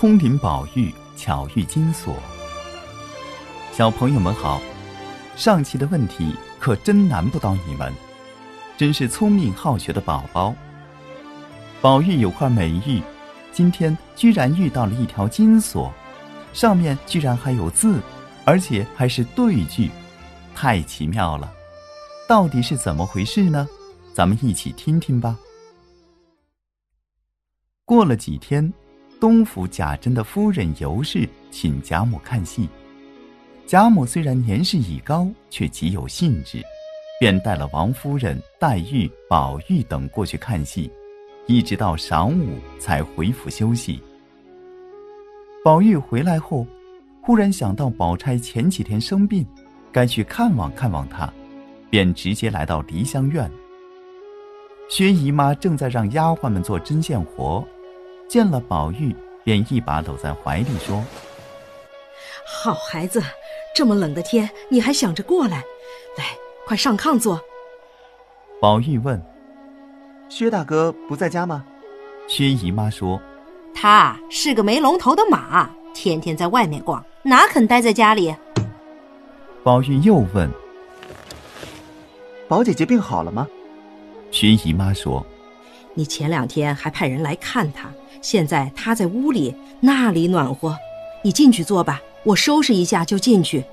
通灵宝玉，巧遇金锁。小朋友们好，上期的问题可真难不倒你们，真是聪明好学的宝宝。宝玉有块美玉，今天居然遇到了一条金锁，上面居然还有字，而且还是对句，太奇妙了！到底是怎么回事呢？咱们一起听听吧。过了几天，东府贾珍的夫人尤氏请贾母看戏。贾母虽然年事已高，却极有兴致，便带了王夫人、黛玉、宝玉等过去看戏。一直到晌午才回府休息。宝玉回来后，忽然想到宝钗前几天生病，该去看望看望她，便直接来到梨香院。薛姨妈正在让丫鬟们做针线活，见了宝玉，便一把搂在怀里说：“好孩子，这么冷的天，你还想着过来？来，快上炕坐。”宝玉问。薛大哥不在家吗？薛姨妈说：“他是个没龙头的马，天天在外面逛，哪肯待在家里？”宝玉又问：“宝姐姐病好了吗？”薛姨妈说：“你前两天还派人来看他，现在他在屋里，那里暖和。你进去坐吧，我收拾一下就进去。”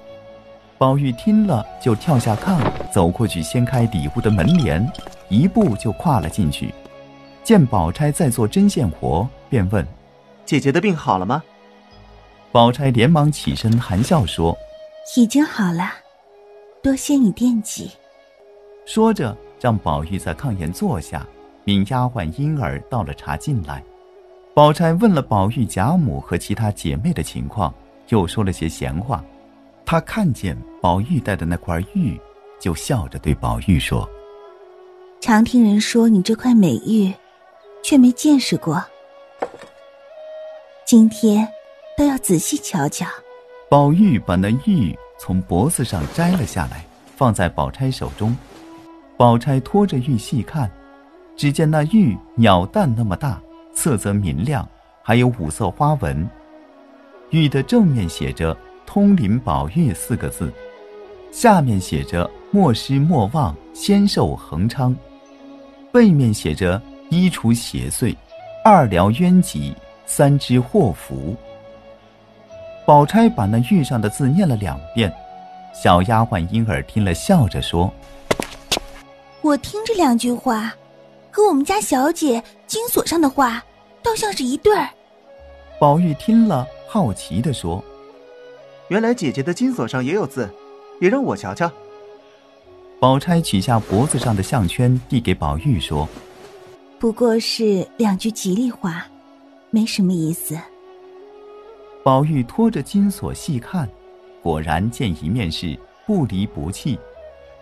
宝玉听了，就跳下炕，走过去掀开里屋的门帘。一步就跨了进去，见宝钗在做针线活，便问：“姐姐的病好了吗？”宝钗连忙起身，含笑说：“已经好了，多谢你惦记。”说着，让宝玉在炕沿坐下，命丫鬟婴儿倒了茶进来。宝钗问了宝玉贾母和其他姐妹的情况，又说了些闲话。她看见宝玉戴的那块玉，就笑着对宝玉说。常听人说你这块美玉，却没见识过。今天都要仔细瞧瞧。宝玉把那玉从脖子上摘了下来，放在宝钗手中。宝钗托着玉细看，只见那玉鸟蛋那么大，色泽明亮，还有五色花纹。玉的正面写着“通灵宝玉”四个字，下面写着“莫失莫忘，仙寿恒昌”。背面写着“一除邪祟，二疗冤疾，三知祸福”。宝钗把那玉上的字念了两遍，小丫鬟莺儿听了，笑着说：“我听这两句话，和我们家小姐金锁上的话，倒像是一对儿。”宝玉听了，好奇的说：“原来姐姐的金锁上也有字，也让我瞧瞧。”宝钗取下脖子上的项圈，递给宝玉说：“不过是两句吉利话，没什么意思。”宝玉拖着金锁细看，果然见一面是“不离不弃”，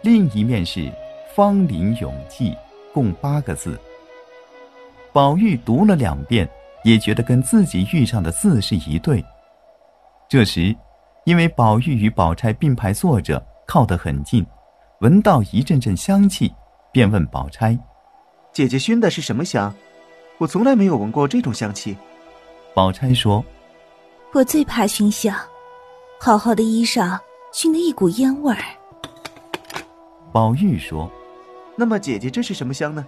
另一面是“芳龄永继”，共八个字。宝玉读了两遍，也觉得跟自己遇上的字是一对。这时，因为宝玉与宝钗并排坐着，靠得很近。闻到一阵阵香气，便问宝钗：“姐姐熏的是什么香？我从来没有闻过这种香气。”宝钗说：“我最怕熏香，好好的衣裳熏得一股烟味儿。”宝玉说：“那么姐姐这是什么香呢？”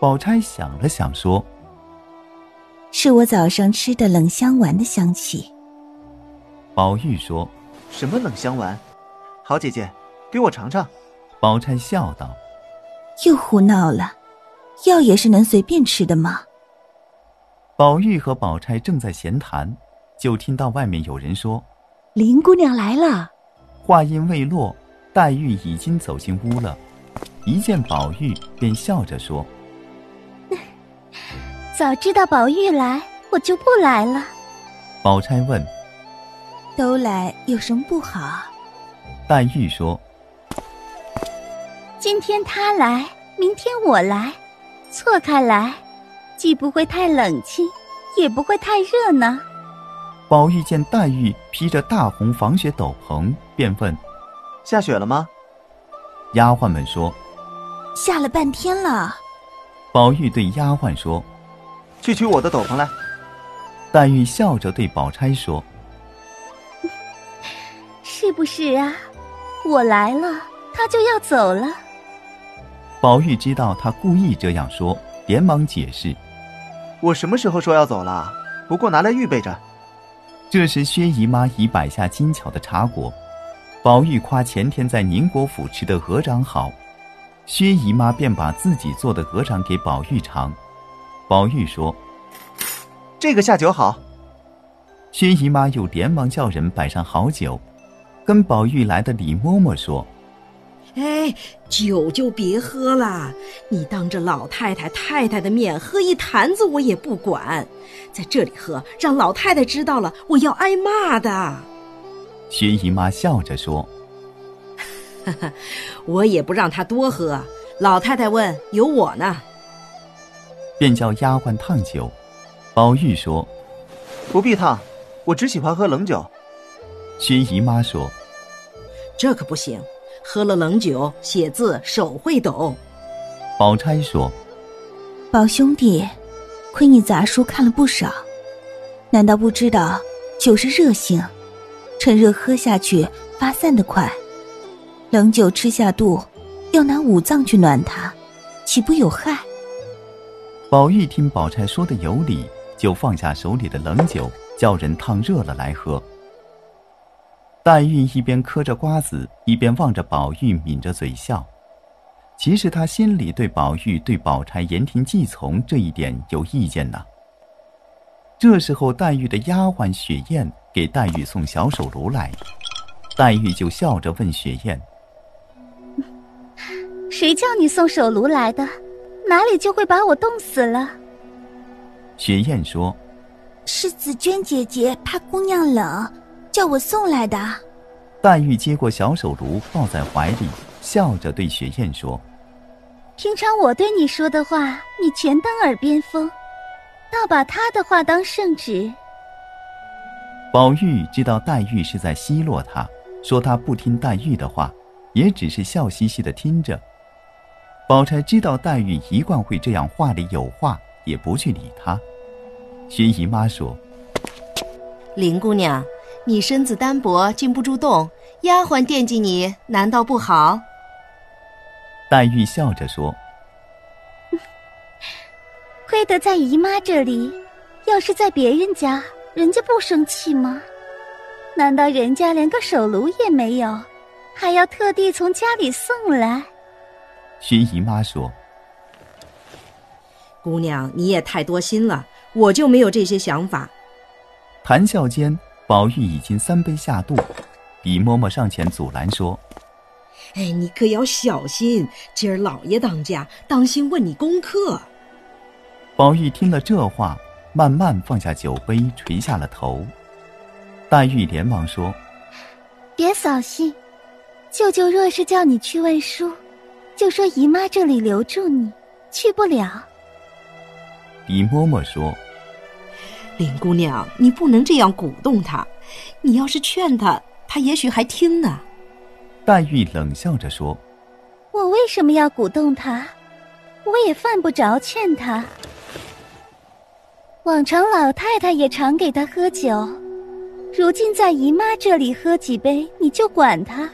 宝钗想了想说：“是我早上吃的冷香丸的香气。”宝玉说：“什么冷香丸？好姐姐。”给我尝尝，宝钗笑道：“又胡闹了，药也是能随便吃的吗？”宝玉和宝钗正在闲谈，就听到外面有人说：“林姑娘来了。”话音未落，黛玉已经走进屋了，一见宝玉便笑着说：“ 早知道宝玉来，我就不来了。”宝钗问：“都来有什么不好？”黛玉说。今天他来，明天我来，错开来，既不会太冷清，也不会太热闹。宝玉见黛玉披着大红防雪斗篷，便问：“下雪了吗？”丫鬟们说：“下了半天了。”宝玉对丫鬟说：“去取我的斗篷来。”黛玉笑着对宝钗说：“是不是啊？我来了，他就要走了。”宝玉知道他故意这样说，连忙解释：“我什么时候说要走了？不过拿来预备着。”这时，薛姨妈已摆下精巧的茶果。宝玉夸前天在宁国府吃的鹅掌好，薛姨妈便把自己做的鹅掌给宝玉尝。宝玉说：“这个下酒好。”薛姨妈又连忙叫人摆上好酒，跟宝玉来的李嬷嬷说：“哎，酒就别喝了，你当着老太太、太太的面喝一坛子，我也不管。在这里喝，让老太太知道了，我要挨骂的。”薛姨妈笑着说：“哈哈，我也不让他多喝。老太太问，有我呢。”便叫丫鬟烫酒。宝玉说：“不必烫，我只喜欢喝冷酒。”薛姨妈说：“这可不行，喝了冷酒，写字手会抖。”宝钗说：“宝兄弟，亏你杂书看了不少，难道不知道酒是热性？”趁热喝下去，发散的快；冷酒吃下肚，要拿五脏去暖它，岂不有害？宝玉听宝钗说的有理，就放下手里的冷酒，叫人烫热了来喝。黛玉一边嗑着瓜子，一边望着宝玉，抿着嘴笑。其实她心里对宝玉、对宝钗言听计从这一点有意见呢。这时候，黛玉的丫鬟雪雁。给黛玉送小手炉来，黛玉就笑着问雪雁：“谁叫你送手炉来的？哪里就会把我冻死了？”雪雁说：“是紫娟姐姐怕姑娘冷，叫我送来的。”黛玉接过小手炉，抱在怀里，笑着对雪雁说：“平常我对你说的话，你全当耳边风，倒把他的话当圣旨。”宝玉知道黛玉是在奚落他，说他不听黛玉的话，也只是笑嘻嘻的听着。宝钗知道黛玉一贯会这样话里有话，也不去理她。薛姨妈说：“林姑娘，你身子单薄，禁不住冻，丫鬟惦记你，难道不好？”黛玉笑着说：“亏得在姨妈这里，要是在别人家。”人家不生气吗？难道人家连个手炉也没有，还要特地从家里送来？薛姨妈说：“姑娘，你也太多心了，我就没有这些想法。”谈笑间，宝玉已经三杯下肚，李嬷嬷上前阻拦说：“哎，你可要小心，今儿老爷当家，当心问你功课。”宝玉听了这话。慢慢放下酒杯，垂下了头。黛玉连忙说：“别扫兴，舅舅若是叫你去问书，就说姨妈这里留住你，去不了。”李嬷嬷说：“林姑娘，你不能这样鼓动她，你要是劝她，她也许还听呢。”黛玉冷笑着说：“我为什么要鼓动她？我也犯不着劝她。”往常老太太也常给他喝酒，如今在姨妈这里喝几杯，你就管他？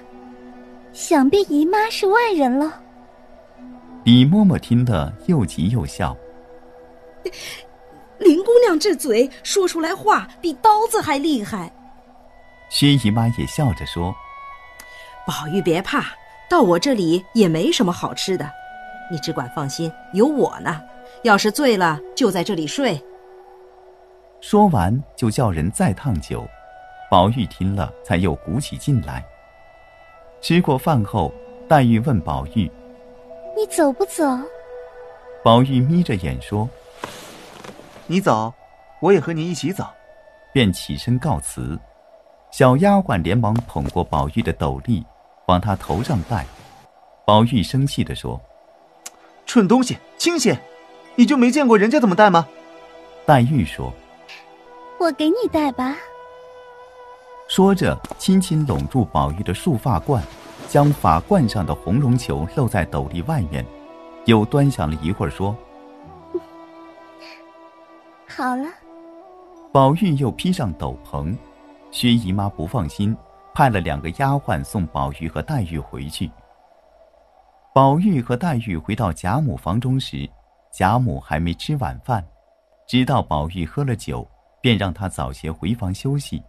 想必姨妈是外人了。李嬷嬷听得又急又笑。林姑娘这嘴说出来话比刀子还厉害。薛姨妈也笑着说：“宝玉别怕，到我这里也没什么好吃的，你只管放心，有我呢。要是醉了，就在这里睡。”说完，就叫人再烫酒。宝玉听了，才又鼓起劲来。吃过饭后，黛玉问宝玉：“你走不走？”宝玉眯着眼说：“你走，我也和你一起走。”便起身告辞。小丫鬟连忙捧过宝玉的斗笠，往他头上戴。宝玉生气地说：“蠢东西，清闲！你就没见过人家怎么戴吗？”黛玉说。我给你戴吧。说着，轻轻拢住宝玉的束发冠，将法冠上的红绒球露在斗笠外面，又端详了一会儿，说：“好了。”宝玉又披上斗篷，薛姨妈不放心，派了两个丫鬟送宝玉和黛玉回去。宝玉和黛玉回到贾母房中时，贾母还没吃晚饭，知道宝玉喝了酒，便让他早些回房休息。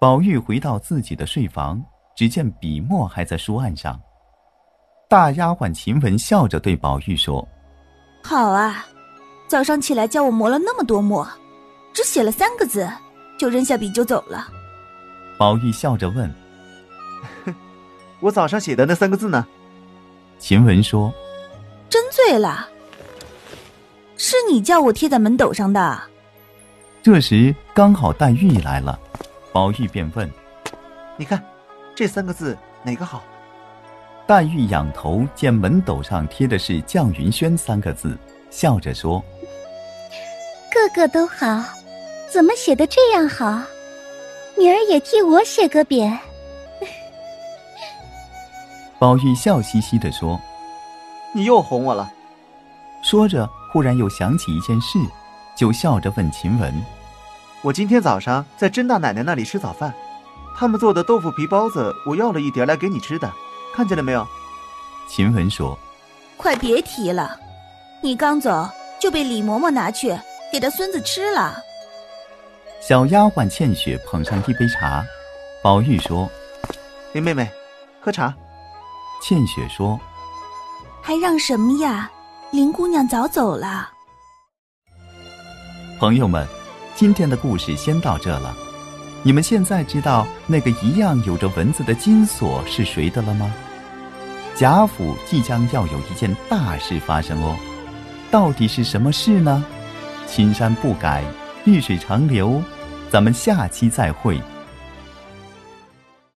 宝玉回到自己的睡房，只见笔墨还在书案上。大丫鬟秦雯笑着对宝玉说：“好啊，早上起来叫我磨了那么多墨。”只写了三个字，就扔下笔就走了。宝玉笑着问：“我早上写的那三个字呢？”秦雯说：“真醉了，是你叫我贴在门斗上的。”这时刚好黛玉来了，宝玉便问：“你看，这三个字哪个好？”黛玉仰头见门斗上贴的是“绛云轩”三个字，笑着说：“个个都好。”怎么写的这样好？明儿也替我写个匾。宝玉笑嘻嘻的说：“你又哄我了。”说着，忽然又想起一件事，就笑着问秦雯：“我今天早上在甄大奶奶那里吃早饭，他们做的豆腐皮包子，我要了一碟来给你吃的，看见了没有？”秦雯说：“快别提了，你刚走就被李嬷嬷拿去给他孙子吃了。”小丫鬟倩雪捧上一杯茶，宝玉说：“林妹妹，喝茶。”倩雪说：“还让什么呀？林姑娘早走了。”朋友们，今天的故事先到这了。你们现在知道那个一样有着文字的金锁是谁的了吗？贾府即将要有一件大事发生哦，到底是什么事呢？青山不改。绿水长流，咱们下期再会。